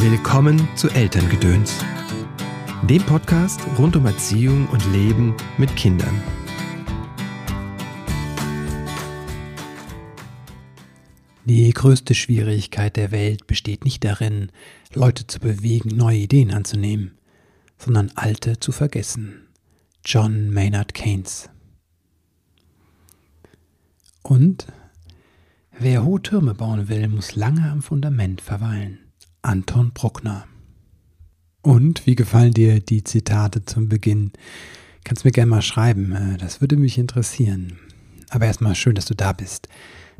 Willkommen zu Elterngedöns, dem Podcast rund um Erziehung und Leben mit Kindern. Die größte Schwierigkeit der Welt besteht nicht darin, Leute zu bewegen, neue Ideen anzunehmen, sondern alte zu vergessen. John Maynard Keynes. Und wer hohe Türme bauen will, muss lange am Fundament verweilen. Anton Bruckner. Und wie gefallen dir die Zitate zum Beginn? Kannst mir gerne mal schreiben, äh, das würde mich interessieren. Aber erstmal schön, dass du da bist.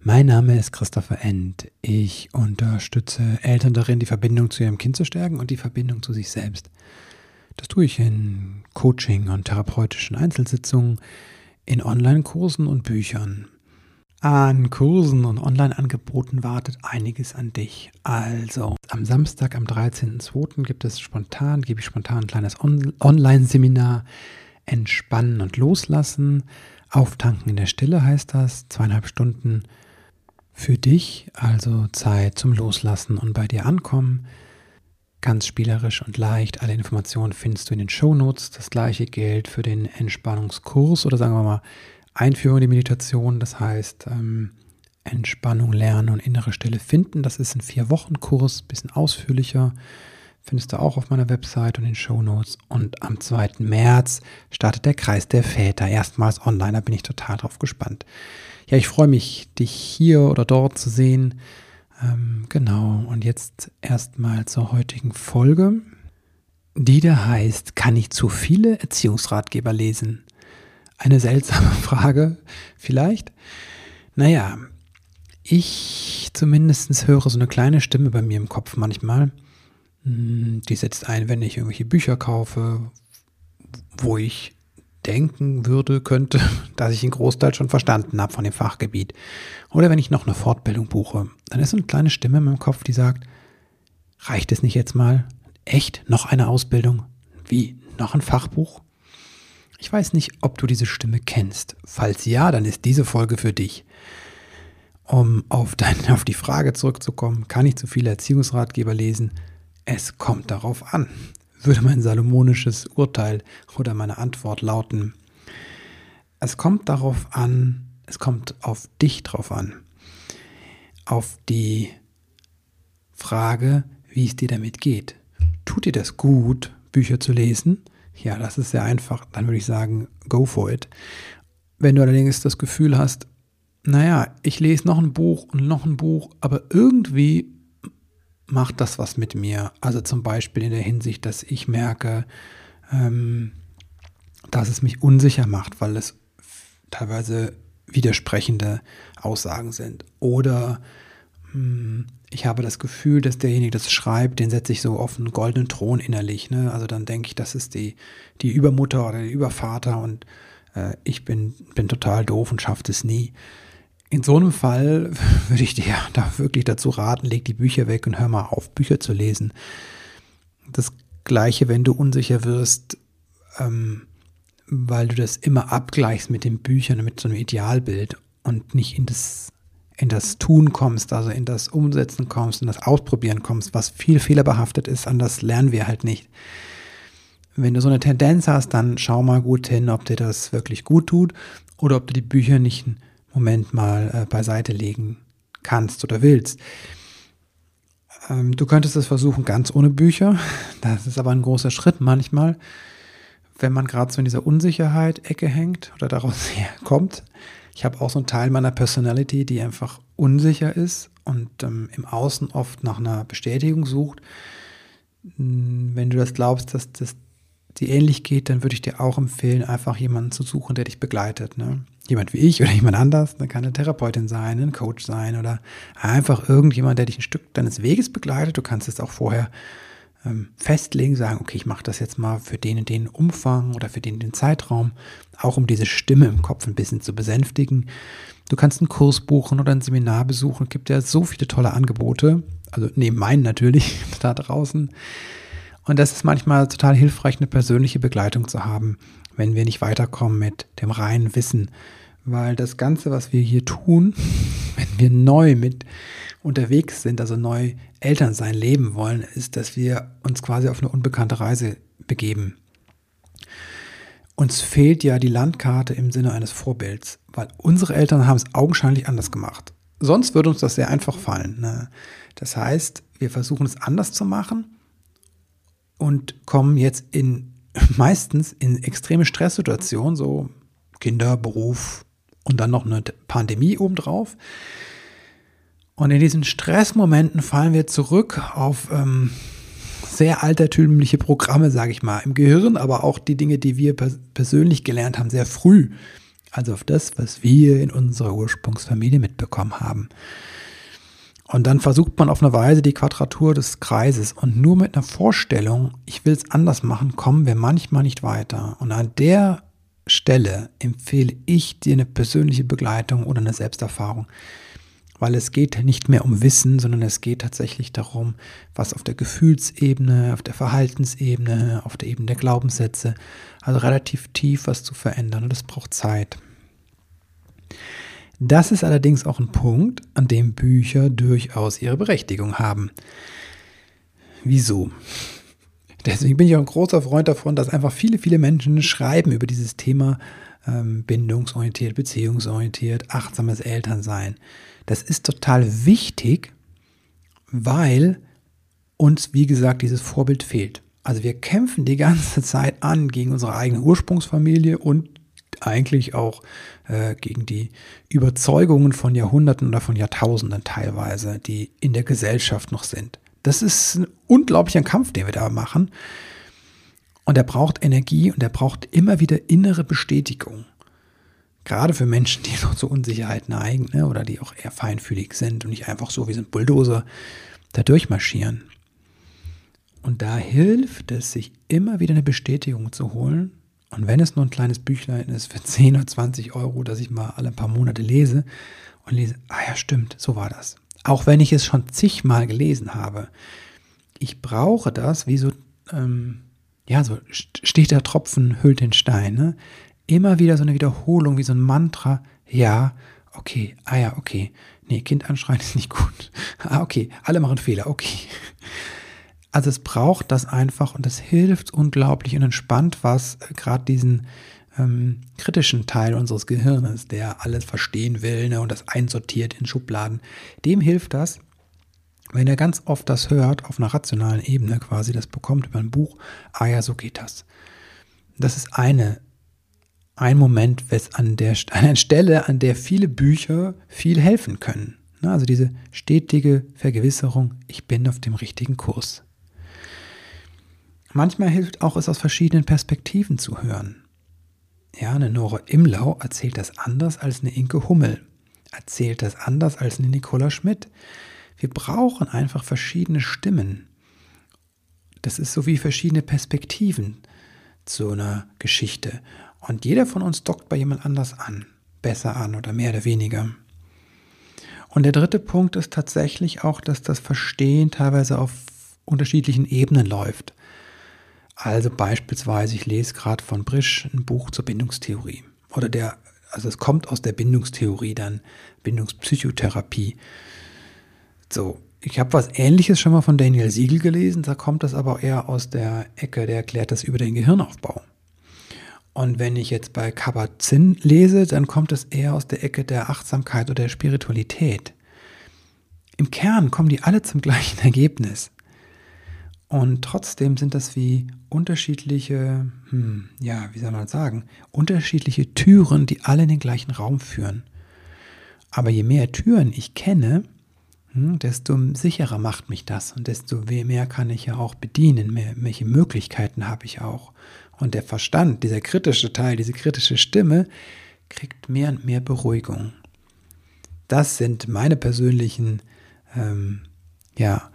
Mein Name ist Christopher End. Ich unterstütze Eltern darin, die Verbindung zu ihrem Kind zu stärken und die Verbindung zu sich selbst. Das tue ich in Coaching und therapeutischen Einzelsitzungen, in Online-Kursen und Büchern. An Kursen und Online-Angeboten wartet einiges an dich. Also, am Samstag, am 13.02. gibt es spontan, gebe ich spontan ein kleines On Online-Seminar. Entspannen und loslassen. Auftanken in der Stille heißt das. Zweieinhalb Stunden für dich, also Zeit zum Loslassen und bei dir ankommen. Ganz spielerisch und leicht. Alle Informationen findest du in den Show Notes. Das gleiche gilt für den Entspannungskurs oder sagen wir mal Einführung in die Meditation. Das heißt ähm, Entspannung lernen und innere Stille finden. Das ist ein Vier-Wochen-Kurs, bisschen ausführlicher. Findest du auch auf meiner Website und in den Show Notes. Und am 2. März startet der Kreis der Väter. Erstmals online. Da bin ich total drauf gespannt. Ja, ich freue mich, dich hier oder dort zu sehen. Ähm, genau, und jetzt erstmal zur heutigen Folge, die da heißt, kann ich zu viele Erziehungsratgeber lesen? Eine seltsame Frage vielleicht. Naja, ich zumindest höre so eine kleine Stimme bei mir im Kopf manchmal. Hm, die setzt ein, wenn ich irgendwelche Bücher kaufe, wo ich denken würde, könnte, dass ich einen Großteil schon verstanden habe von dem Fachgebiet. Oder wenn ich noch eine Fortbildung buche, dann ist so eine kleine Stimme in meinem Kopf, die sagt, reicht es nicht jetzt mal? Echt? Noch eine Ausbildung? Wie? Noch ein Fachbuch? Ich weiß nicht, ob du diese Stimme kennst. Falls ja, dann ist diese Folge für dich. Um auf, dein, auf die Frage zurückzukommen, kann ich zu viele Erziehungsratgeber lesen? Es kommt darauf an würde mein salomonisches Urteil oder meine Antwort lauten. Es kommt darauf an, es kommt auf dich drauf an. Auf die Frage, wie es dir damit geht. Tut dir das gut, Bücher zu lesen? Ja, das ist sehr einfach. Dann würde ich sagen, go for it. Wenn du allerdings das Gefühl hast, naja, ich lese noch ein Buch und noch ein Buch, aber irgendwie macht das was mit mir. Also zum Beispiel in der Hinsicht, dass ich merke, ähm, dass es mich unsicher macht, weil es teilweise widersprechende Aussagen sind. Oder mh, hm, ich habe das Gefühl, dass derjenige, das schreibt, den setze ich so auf einen goldenen Thron innerlich. Ne? Also dann denke ich, das ist die, die Übermutter oder der Übervater und äh, ich bin, bin total doof und schaffe es nie. In so einem Fall würde ich dir da wirklich dazu raten, leg die Bücher weg und hör mal auf, Bücher zu lesen. Das gleiche, wenn du unsicher wirst, ähm, weil du das immer abgleichst mit den Büchern, mit so einem Idealbild und nicht in das, in das Tun kommst, also in das Umsetzen kommst, in das Ausprobieren kommst, was viel fehlerbehaftet ist, an das lernen wir halt nicht. Wenn du so eine Tendenz hast, dann schau mal gut hin, ob dir das wirklich gut tut oder ob du die Bücher nicht Moment mal äh, beiseite legen kannst oder willst. Ähm, du könntest es versuchen ganz ohne Bücher. Das ist aber ein großer Schritt manchmal, wenn man gerade so in dieser Unsicherheit-Ecke hängt oder daraus herkommt. Ich habe auch so einen Teil meiner Personality, die einfach unsicher ist und ähm, im Außen oft nach einer Bestätigung sucht. Hm, wenn du das glaubst, dass das dir ähnlich geht, dann würde ich dir auch empfehlen, einfach jemanden zu suchen, der dich begleitet. Ne? Jemand wie ich oder jemand anders, dann kann eine Therapeutin sein, ein Coach sein oder einfach irgendjemand, der dich ein Stück deines Weges begleitet. Du kannst es auch vorher ähm, festlegen, sagen, okay, ich mache das jetzt mal für den und den Umfang oder für den den Zeitraum, auch um diese Stimme im Kopf ein bisschen zu besänftigen. Du kannst einen Kurs buchen oder ein Seminar besuchen. Es gibt ja so viele tolle Angebote, also neben meinen natürlich da draußen. Und das ist manchmal total hilfreich, eine persönliche Begleitung zu haben, wenn wir nicht weiterkommen mit dem reinen Wissen. Weil das Ganze, was wir hier tun, wenn wir neu mit unterwegs sind, also neu Elternsein leben wollen, ist, dass wir uns quasi auf eine unbekannte Reise begeben. Uns fehlt ja die Landkarte im Sinne eines Vorbilds, weil unsere Eltern haben es augenscheinlich anders gemacht. Sonst würde uns das sehr einfach fallen. Ne? Das heißt, wir versuchen es anders zu machen und kommen jetzt in meistens in extreme Stresssituationen, so Kinder, Beruf und dann noch eine Pandemie obendrauf. Und in diesen Stressmomenten fallen wir zurück auf ähm, sehr altertümliche Programme, sage ich mal, im Gehirn, aber auch die Dinge, die wir pers persönlich gelernt haben, sehr früh. Also auf das, was wir in unserer Ursprungsfamilie mitbekommen haben. Und dann versucht man auf eine Weise die Quadratur des Kreises. Und nur mit einer Vorstellung, ich will es anders machen, kommen wir manchmal nicht weiter. Und an der Stelle empfehle ich dir eine persönliche Begleitung oder eine Selbsterfahrung. Weil es geht nicht mehr um Wissen, sondern es geht tatsächlich darum, was auf der Gefühlsebene, auf der Verhaltensebene, auf der Ebene der Glaubenssätze, also relativ tief was zu verändern. Und das braucht Zeit. Das ist allerdings auch ein Punkt, an dem Bücher durchaus ihre Berechtigung haben. Wieso? Deswegen bin ich auch ein großer Freund davon, dass einfach viele, viele Menschen schreiben über dieses Thema ähm, bindungsorientiert, beziehungsorientiert, achtsames Elternsein. Das ist total wichtig, weil uns, wie gesagt, dieses Vorbild fehlt. Also wir kämpfen die ganze Zeit an gegen unsere eigene Ursprungsfamilie und eigentlich auch äh, gegen die Überzeugungen von Jahrhunderten oder von Jahrtausenden teilweise, die in der Gesellschaft noch sind. Das ist ein unglaublicher Kampf, den wir da machen. Und er braucht Energie und er braucht immer wieder innere Bestätigung. Gerade für Menschen, die noch zur Unsicherheit neigen ne, oder die auch eher feinfühlig sind und nicht einfach so wie so ein Bulldozer da durchmarschieren. Und da hilft es, sich immer wieder eine Bestätigung zu holen und wenn es nur ein kleines Büchlein ist für 10 oder 20 Euro, das ich mal alle paar Monate lese und lese, ah ja, stimmt, so war das. Auch wenn ich es schon zigmal gelesen habe. Ich brauche das, wie so, ähm, ja, so steht der Tropfen, hüllt den Stein. Ne? Immer wieder so eine Wiederholung, wie so ein Mantra. Ja, okay, ah ja, okay. Nee, Kind anschreien ist nicht gut. Ah, okay, alle machen Fehler, okay. Also es braucht das einfach und das hilft unglaublich und entspannt was, äh, gerade diesen ähm, kritischen Teil unseres Gehirnes, der alles verstehen will ne, und das einsortiert in Schubladen, dem hilft das, wenn er ganz oft das hört, auf einer rationalen Ebene quasi, das bekommt über ein Buch, ah ja, so geht das. Das ist eine, ein Moment an der an einer Stelle, an der viele Bücher viel helfen können. Ne, also diese stetige Vergewisserung, ich bin auf dem richtigen Kurs. Manchmal hilft auch es aus verschiedenen Perspektiven zu hören. Ja, eine Nora Imlau erzählt das anders als eine Inke Hummel, erzählt das anders als eine Nicola Schmidt. Wir brauchen einfach verschiedene Stimmen. Das ist so wie verschiedene Perspektiven zu einer Geschichte. Und jeder von uns dockt bei jemand anders an, besser an oder mehr oder weniger. Und der dritte Punkt ist tatsächlich auch, dass das Verstehen teilweise auf unterschiedlichen Ebenen läuft. Also beispielsweise, ich lese gerade von Brisch ein Buch zur Bindungstheorie. Oder der, also es kommt aus der Bindungstheorie dann, Bindungspsychotherapie. So, ich habe was ähnliches schon mal von Daniel Siegel gelesen, da kommt das aber eher aus der Ecke, der erklärt das über den Gehirnaufbau. Und wenn ich jetzt bei Kabat-Zinn lese, dann kommt es eher aus der Ecke der Achtsamkeit oder der Spiritualität. Im Kern kommen die alle zum gleichen Ergebnis. Und trotzdem sind das wie unterschiedliche, hm, ja, wie soll man sagen, unterschiedliche Türen, die alle in den gleichen Raum führen. Aber je mehr Türen ich kenne, hm, desto sicherer macht mich das und desto mehr kann ich ja auch bedienen, mehr, welche Möglichkeiten habe ich auch. Und der Verstand, dieser kritische Teil, diese kritische Stimme, kriegt mehr und mehr Beruhigung. Das sind meine persönlichen, ähm, ja,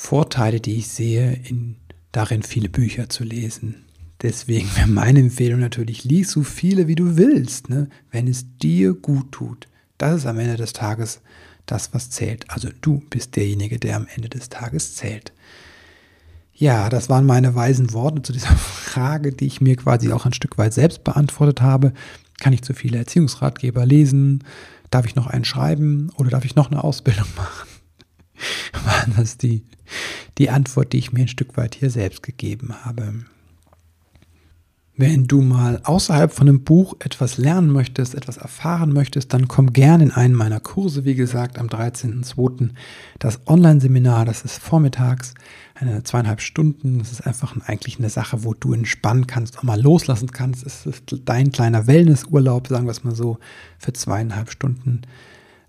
Vorteile, die ich sehe, in, darin viele Bücher zu lesen. Deswegen wäre meine Empfehlung natürlich, lies so viele, wie du willst, ne? wenn es dir gut tut. Das ist am Ende des Tages das, was zählt. Also du bist derjenige, der am Ende des Tages zählt. Ja, das waren meine weisen Worte zu dieser Frage, die ich mir quasi auch ein Stück weit selbst beantwortet habe. Kann ich zu viele Erziehungsratgeber lesen? Darf ich noch einen schreiben oder darf ich noch eine Ausbildung machen? War das die, die Antwort, die ich mir ein Stück weit hier selbst gegeben habe. Wenn du mal außerhalb von einem Buch etwas lernen möchtest, etwas erfahren möchtest, dann komm gerne in einen meiner Kurse, wie gesagt, am 13.02. Das Online-Seminar, das ist vormittags, eine zweieinhalb Stunden. Das ist einfach eigentlich eine Sache, wo du entspannen kannst, auch mal loslassen kannst. Es ist dein kleiner Wellnessurlaub, sagen wir es mal so, für zweieinhalb Stunden.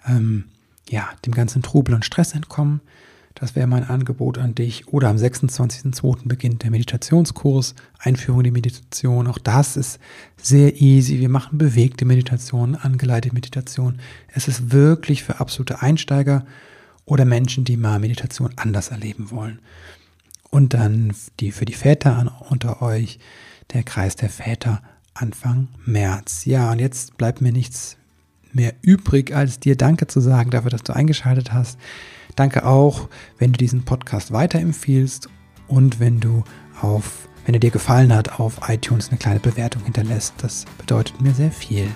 Ähm, ja, dem ganzen Trubel und Stress entkommen. Das wäre mein Angebot an dich. Oder am 26.02. beginnt der Meditationskurs, Einführung in die Meditation. Auch das ist sehr easy. Wir machen bewegte Meditation, angeleitete Meditation. Es ist wirklich für absolute Einsteiger oder Menschen, die mal Meditation anders erleben wollen. Und dann die, für die Väter unter euch, der Kreis der Väter Anfang März. Ja, und jetzt bleibt mir nichts mehr übrig, als dir Danke zu sagen dafür, dass du eingeschaltet hast. Danke auch, wenn du diesen Podcast weiterempfiehlst und wenn du auf, wenn er dir gefallen hat, auf iTunes eine kleine Bewertung hinterlässt. Das bedeutet mir sehr viel.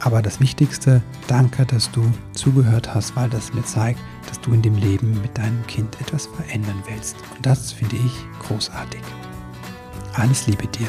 Aber das Wichtigste, danke, dass du zugehört hast, weil das mir zeigt, dass du in dem Leben mit deinem Kind etwas verändern willst. Und das finde ich großartig. Alles Liebe dir.